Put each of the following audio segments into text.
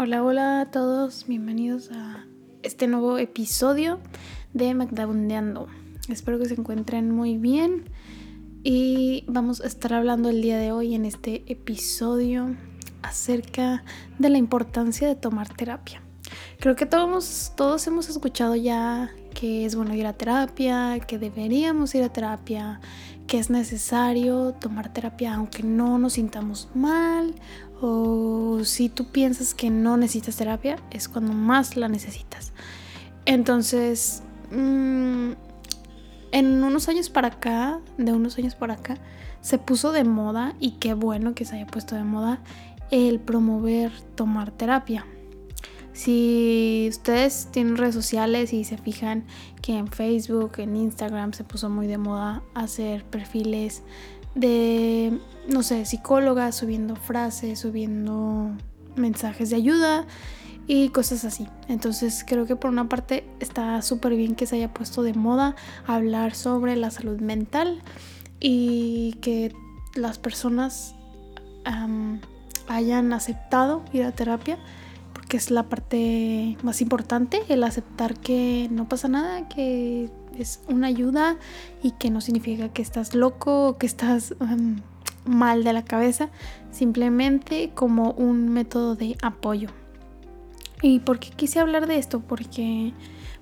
Hola, hola a todos, bienvenidos a este nuevo episodio de Magdabundeando. Espero que se encuentren muy bien y vamos a estar hablando el día de hoy en este episodio acerca de la importancia de tomar terapia. Creo que todos, todos hemos escuchado ya que es bueno ir a terapia, que deberíamos ir a terapia, que es necesario tomar terapia aunque no nos sintamos mal o si tú piensas que no necesitas terapia es cuando más la necesitas. Entonces, mm, en unos años para acá, de unos años para acá, se puso de moda y qué bueno que se haya puesto de moda el promover tomar terapia. Si ustedes tienen redes sociales y se fijan que en Facebook, en Instagram se puso muy de moda hacer perfiles de, no sé, psicólogas subiendo frases, subiendo mensajes de ayuda y cosas así. Entonces creo que por una parte está súper bien que se haya puesto de moda hablar sobre la salud mental y que las personas hayan aceptado ir a terapia porque es la parte más importante, el aceptar que no pasa nada, que es una ayuda y que no significa que estás loco o que estás em, mal de la cabeza, simplemente como un método de apoyo. ¿Y por qué quise hablar de esto? Porque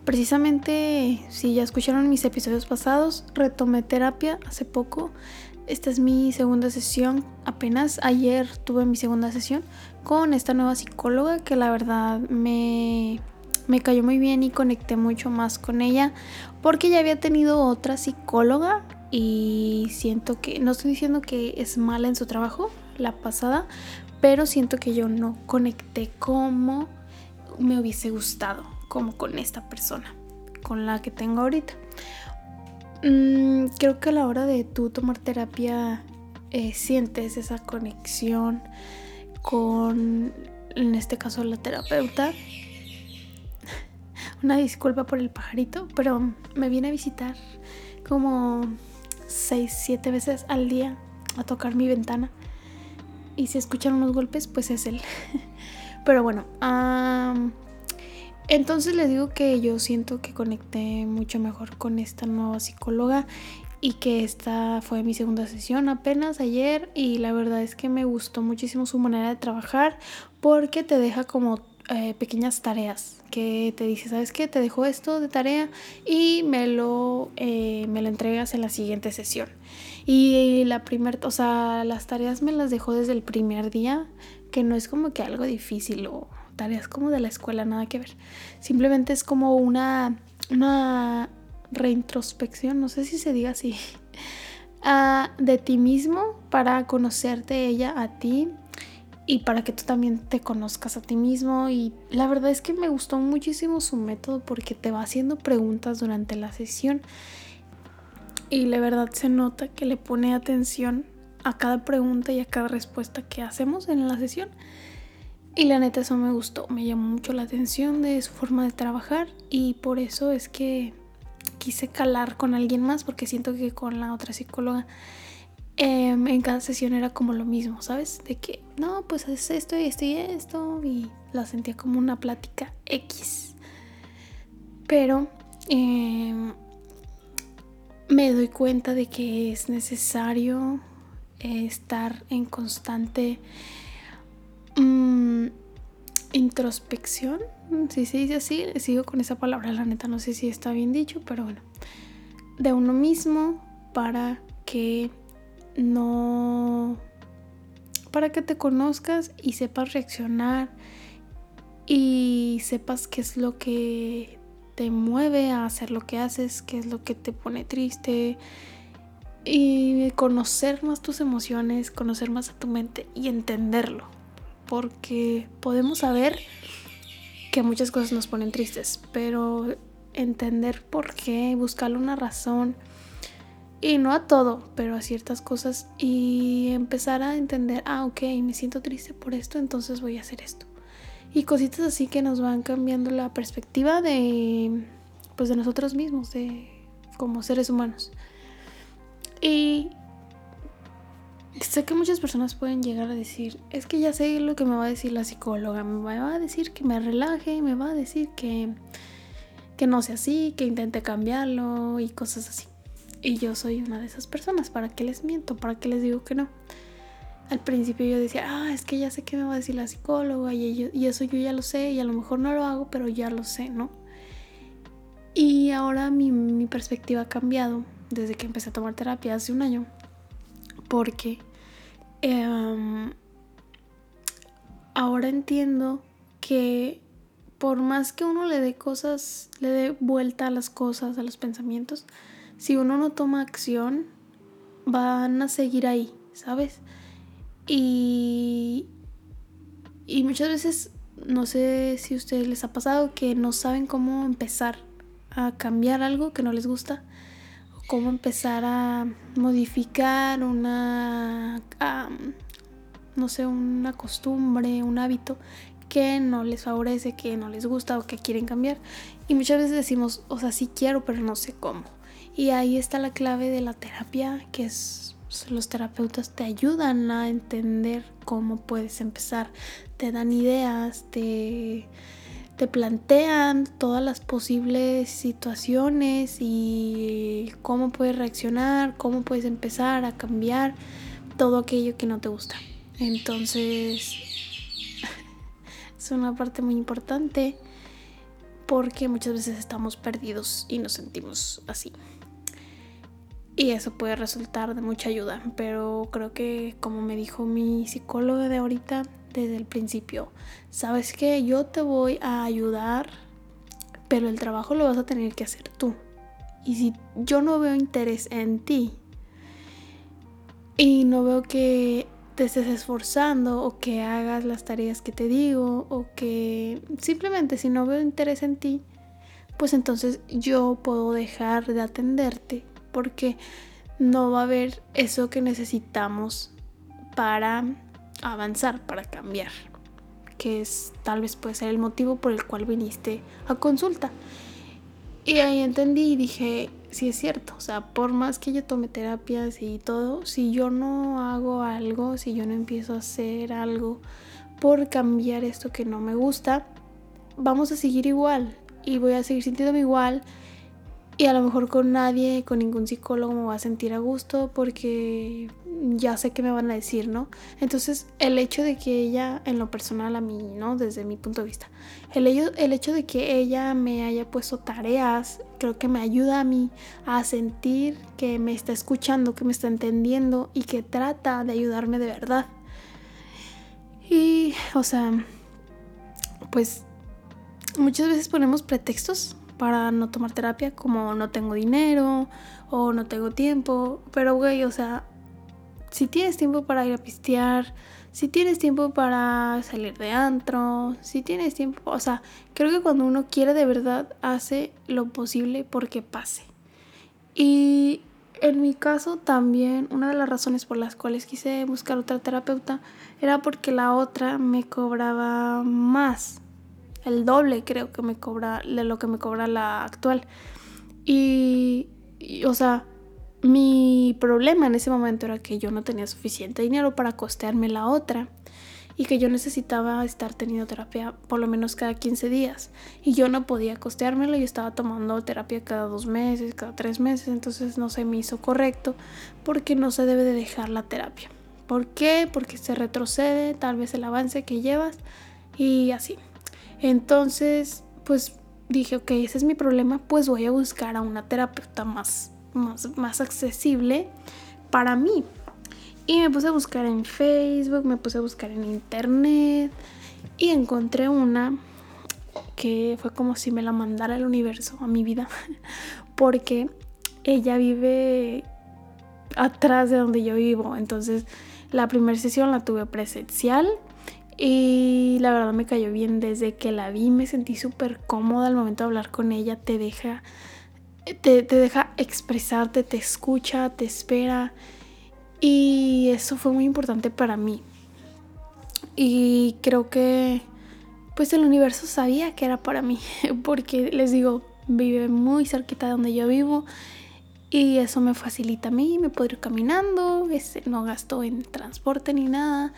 precisamente, si ya escucharon mis episodios pasados, retomé terapia hace poco. Esta es mi segunda sesión. Apenas ayer tuve mi segunda sesión con esta nueva psicóloga que la verdad me me cayó muy bien y conecté mucho más con ella porque ya había tenido otra psicóloga y siento que, no estoy diciendo que es mala en su trabajo, la pasada, pero siento que yo no conecté como me hubiese gustado, como con esta persona, con la que tengo ahorita. Mm, creo que a la hora de tú tomar terapia eh, sientes esa conexión con, en este caso, la terapeuta una disculpa por el pajarito, pero me viene a visitar como 6, 7 veces al día a tocar mi ventana. Y si escuchan unos golpes, pues es él. pero bueno, entonces les digo que yo siento que conecté mucho mejor con esta nueva psicóloga y que esta fue mi segunda sesión apenas ayer y la verdad es que me gustó muchísimo su manera de trabajar porque te deja como eh, pequeñas tareas que te dice, ¿sabes qué? Te dejo esto de tarea y me lo, eh, me lo entregas en la siguiente sesión. Y la primera, o sea, las tareas me las dejó desde el primer día, que no es como que algo difícil o tareas como de la escuela, nada que ver. Simplemente es como una, una reintrospección, no sé si se diga así, ah, de ti mismo para conocerte ella a ti y para que tú también te conozcas a ti mismo. Y la verdad es que me gustó muchísimo su método porque te va haciendo preguntas durante la sesión y la verdad se nota que le pone atención a cada pregunta y a cada respuesta que hacemos en la sesión. Y la neta eso me gustó, me llamó mucho la atención de su forma de trabajar y por eso es que quise calar con alguien más porque siento que con la otra psicóloga Em, en cada sesión era como lo mismo, ¿sabes? De que, no, pues es esto y esto y esto, y la sentía como una plática X. Pero em, me doy cuenta de que es necesario estar en constante introspección, si se dice así, sigo con esa palabra, la neta no sé si está bien dicho, pero bueno, de uno mismo para que no para que te conozcas y sepas reaccionar y sepas qué es lo que te mueve a hacer lo que haces, qué es lo que te pone triste y conocer más tus emociones, conocer más a tu mente y entenderlo, porque podemos saber que muchas cosas nos ponen tristes, pero entender por qué, buscarle una razón, y no a todo, pero a ciertas cosas y empezar a entender, ah, ok, me siento triste por esto, entonces voy a hacer esto. Y cositas así que nos van cambiando la perspectiva de, pues de nosotros mismos, de como seres humanos. Y sé que muchas personas pueden llegar a decir, es que ya sé lo que me va a decir la psicóloga, me va a decir que me relaje, me va a decir que, que no sea así, que intente cambiarlo y cosas así. Y yo soy una de esas personas, ¿para qué les miento? ¿Para qué les digo que no? Al principio yo decía, ah, es que ya sé qué me va a decir la psicóloga y, y eso yo ya lo sé y a lo mejor no lo hago, pero ya lo sé, ¿no? Y ahora mi, mi perspectiva ha cambiado desde que empecé a tomar terapia hace un año porque em, ahora entiendo que por más que uno le dé cosas, le dé vuelta a las cosas, a los pensamientos, si uno no toma acción, van a seguir ahí, ¿sabes? Y, y muchas veces, no sé si a ustedes les ha pasado que no saben cómo empezar a cambiar algo que no les gusta cómo empezar a modificar una, no sé, una costumbre, un hábito que no les favorece, que no les gusta o que quieren cambiar. Y muchas veces decimos, o sea, sí quiero, pero no sé cómo. Y ahí está la clave de la terapia, que es los terapeutas te ayudan a entender cómo puedes empezar, te dan ideas, te te plantean todas las posibles situaciones y cómo puedes reaccionar, cómo puedes empezar a cambiar todo aquello que no te gusta. Entonces, es una parte muy importante porque muchas veces estamos perdidos y nos sentimos así. Y eso puede resultar de mucha ayuda, pero creo que como me dijo mi psicóloga de ahorita, desde el principio. Sabes que yo te voy a ayudar, pero el trabajo lo vas a tener que hacer tú. Y si yo no veo interés en ti y no veo que te estés esforzando o que hagas las tareas que te digo o que simplemente si no veo interés en ti, pues entonces yo puedo dejar de atenderte porque no va a haber eso que necesitamos para avanzar, para cambiar, que es tal vez puede ser el motivo por el cual viniste a consulta. Y ahí entendí y dije, sí es cierto, o sea, por más que yo tome terapias y todo, si yo no hago algo, si yo no empiezo a hacer algo por cambiar esto que no me gusta, vamos a seguir igual y voy a seguir sintiéndome igual y a lo mejor con nadie, con ningún psicólogo me voy a sentir a gusto porque ya sé qué me van a decir, ¿no? Entonces, el hecho de que ella, en lo personal a mí, ¿no? Desde mi punto de vista, el el hecho de que ella me haya puesto tareas, creo que me ayuda a mí a sentir que me está escuchando, que me está entendiendo y que trata de ayudarme de verdad. Y, o sea, pues muchas veces ponemos pretextos para no tomar terapia, como no tengo dinero o no tengo tiempo. Pero, güey, o sea, si tienes tiempo para ir a pistear, si tienes tiempo para salir de antro, si tienes tiempo, o sea, creo que cuando uno quiere de verdad, hace lo posible porque pase. Y en mi caso también, una de las razones por las cuales quise buscar otra terapeuta era porque la otra me cobraba más el doble creo que me cobra de lo que me cobra la actual. Y, o sea, mi problema en ese momento era que yo no tenía suficiente dinero para costearme la otra y que yo necesitaba estar teniendo terapia por lo menos cada 15 días y yo no podía costeármelo y estaba tomando terapia cada dos meses, cada tres meses, entonces no se me hizo correcto porque no se debe de dejar la terapia. ¿Por qué? Porque se retrocede tal vez el avance que llevas y así. Entonces, pues dije, ok, ese es mi problema, pues voy a buscar a una terapeuta más, más, más accesible para mí. Y me puse a buscar en Facebook, me puse a buscar en internet y encontré una que fue como si me la mandara el universo a mi vida, porque ella vive atrás de donde yo vivo. Entonces, la primera sesión la tuve presencial y la verdad me cayó bien desde que la vi, me sentí súper cómoda al momento de hablar con ella, te deja, te, te, deja expresarte, te escucha, te espera. Y eso fue muy importante para mí. Y creo que pues el universo sabía que era para mí, porque les digo, vive muy cerquita de donde yo vivo Y eso me facilita a mí, me puedo ir caminando, no gasto en transporte ni nada.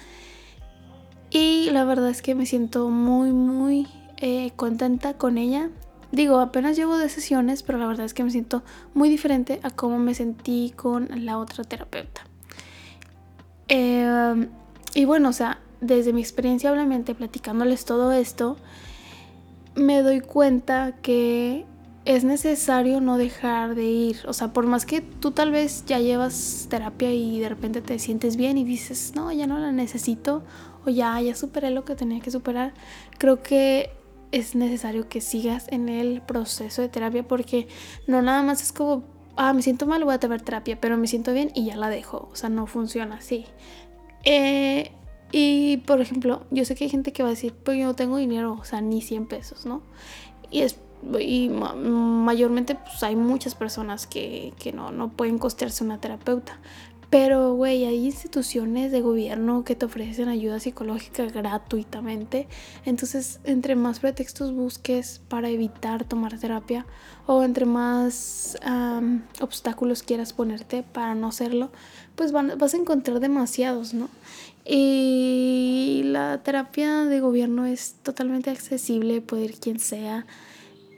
Y la verdad es que me siento muy, muy eh, contenta con ella. Digo, apenas llevo de sesiones, pero la verdad es que me siento muy diferente a cómo me sentí con la otra terapeuta. Em, y bueno, o sea, desde mi experiencia, obviamente, platicándoles todo esto, me doy cuenta que es necesario no dejar de ir. O sea, por más que tú tal vez ya llevas terapia y de repente te sientes bien y dices, no, ya no la necesito, o ya, ya superé lo que tenía que superar, creo que es necesario que sigas en el proceso de terapia porque no nada más es como, ah, me siento mal, voy a tener terapia, pero me siento bien y ya la dejo. O sea, no funciona así. Eh, y por ejemplo, yo sé que hay gente que va a decir, pues yo no tengo dinero, o sea, ni 100 pesos, ¿no? Y es y mayormente pues hay muchas personas que, que no, no pueden costearse una terapeuta. Pero, güey, hay instituciones de gobierno que te ofrecen ayuda psicológica gratuitamente. Entonces, entre más pretextos busques para evitar tomar terapia o entre más obstáculos quieras ponerte para no hacerlo, pues vas a encontrar demasiados, ¿no? Y la terapia de gobierno es totalmente accesible, puede ir quien sea.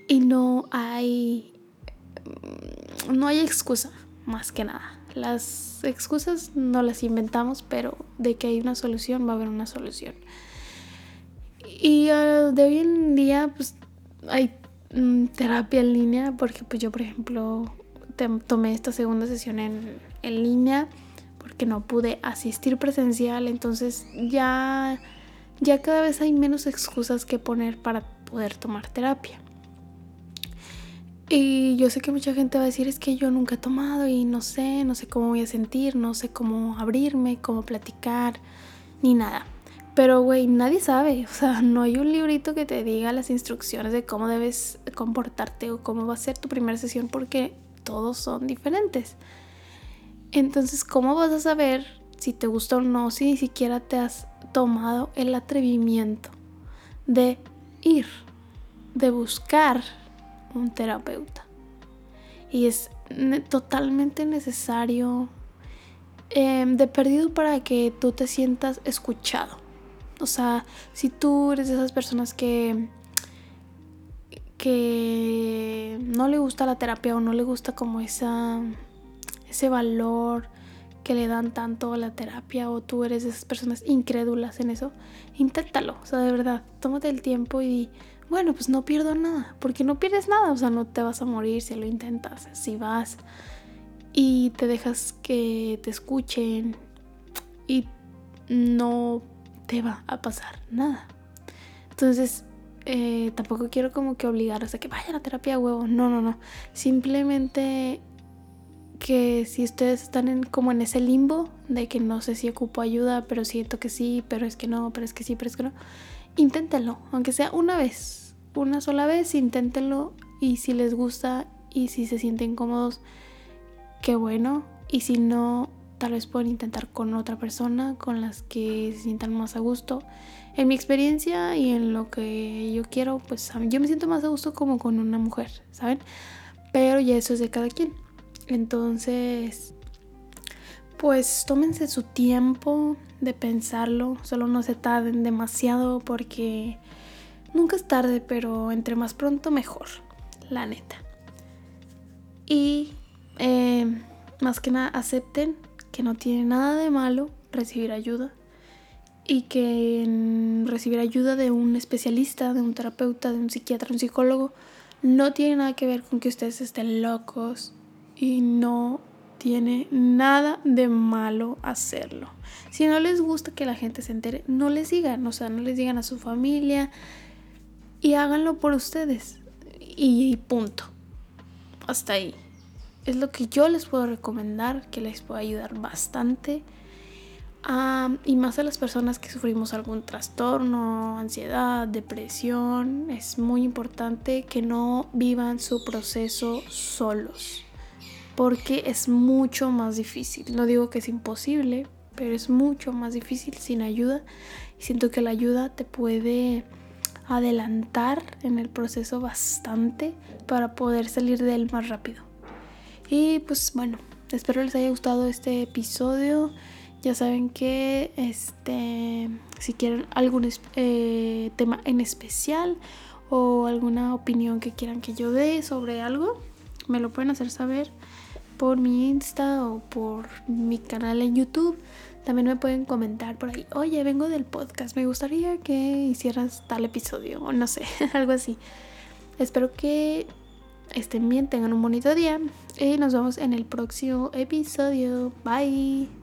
Y no hay. No hay excusa, más que nada. Las excusas no las inventamos, pero de que hay una solución, va a haber una solución. Y ah, de hoy en día, pues hay mm, terapia en línea, porque pues yo, por ejemplo, tomé esta segunda sesión en, en línea porque no pude asistir presencial, entonces ya, ya cada vez hay menos excusas que poner para poder tomar terapia. Y yo sé que mucha gente va a decir es que yo nunca he tomado y no sé, no sé cómo voy a sentir, no sé cómo abrirme, cómo platicar, ni nada. Pero, güey, nadie sabe. O sea, no hay un librito que te diga las instrucciones de cómo debes comportarte o cómo va a ser tu primera sesión porque todos son diferentes. Entonces, ¿cómo vas a saber si te gusta o no si ni siquiera te has tomado el atrevimiento de ir, de buscar un terapeuta. Y es totalmente necesario em, de perdido para que tú te sientas escuchado. O sea, si tú eres de esas personas que que no le gusta la terapia o no le gusta como esa ese valor que le dan tanto a la terapia o tú eres de esas personas incrédulas en eso, inténtalo, o sea, de verdad, tómate el tiempo y bueno, pues no pierdo nada, porque no pierdes nada, o sea, no te vas a morir si lo intentas, si vas y te dejas que te escuchen y no te va a pasar nada. Entonces, eh, tampoco quiero como que obligaros a que vayan a terapia huevo, no, no, no, simplemente que si ustedes están en, como en ese limbo de que no sé si ocupo ayuda, pero siento que sí, pero es que no, pero es que sí, pero es que no, inténtenlo, aunque sea una vez, una sola vez, inténtenlo y si les gusta y si se sienten cómodos, qué bueno. Y si no, tal vez pueden intentar con otra persona con las que se sientan más a gusto. En mi experiencia y en lo que yo quiero, pues yo me siento más a gusto como con una mujer, ¿saben? Pero ya eso es de cada quien. Entonces, pues tómense su tiempo de pensarlo, solo no se tarden demasiado porque Nunca es tarde, pero entre más pronto mejor, la neta. Y eh, más que nada acepten que no tiene nada de malo recibir ayuda y que recibir ayuda de un especialista, de un terapeuta, de un psiquiatra, un psicólogo, no tiene nada que ver con que ustedes estén locos y no tiene nada de malo hacerlo. Si no les gusta que la gente se entere, no les digan, o sea, no les digan a su familia, y háganlo por ustedes. Y, punto. Hasta ahí. Es lo que yo les puedo recomendar, que les puede ayudar bastante. y más a las personas que sufrimos algún trastorno, ansiedad, depresión, es muy importante que no vivan su proceso solos, porque es mucho más difícil. No digo que es imposible, pero es mucho más difícil sin ayuda. Y siento que la ayuda te puede adelantar en el proceso bastante para poder salir de él más rápido. Y pues bueno, espero les haya gustado este episodio. Ya saben que este si quieren algún eh, tema en especial o alguna opinión que quieran que yo dé sobre algo, me lo pueden hacer saber por mi Insta o por mi canal en YouTube. También me pueden comentar por ahí, oye, vengo del podcast, me gustaría que hicieras tal episodio o no sé, algo así. Espero que estén bien, tengan un bonito día y nos vemos en el próximo episodio. Bye.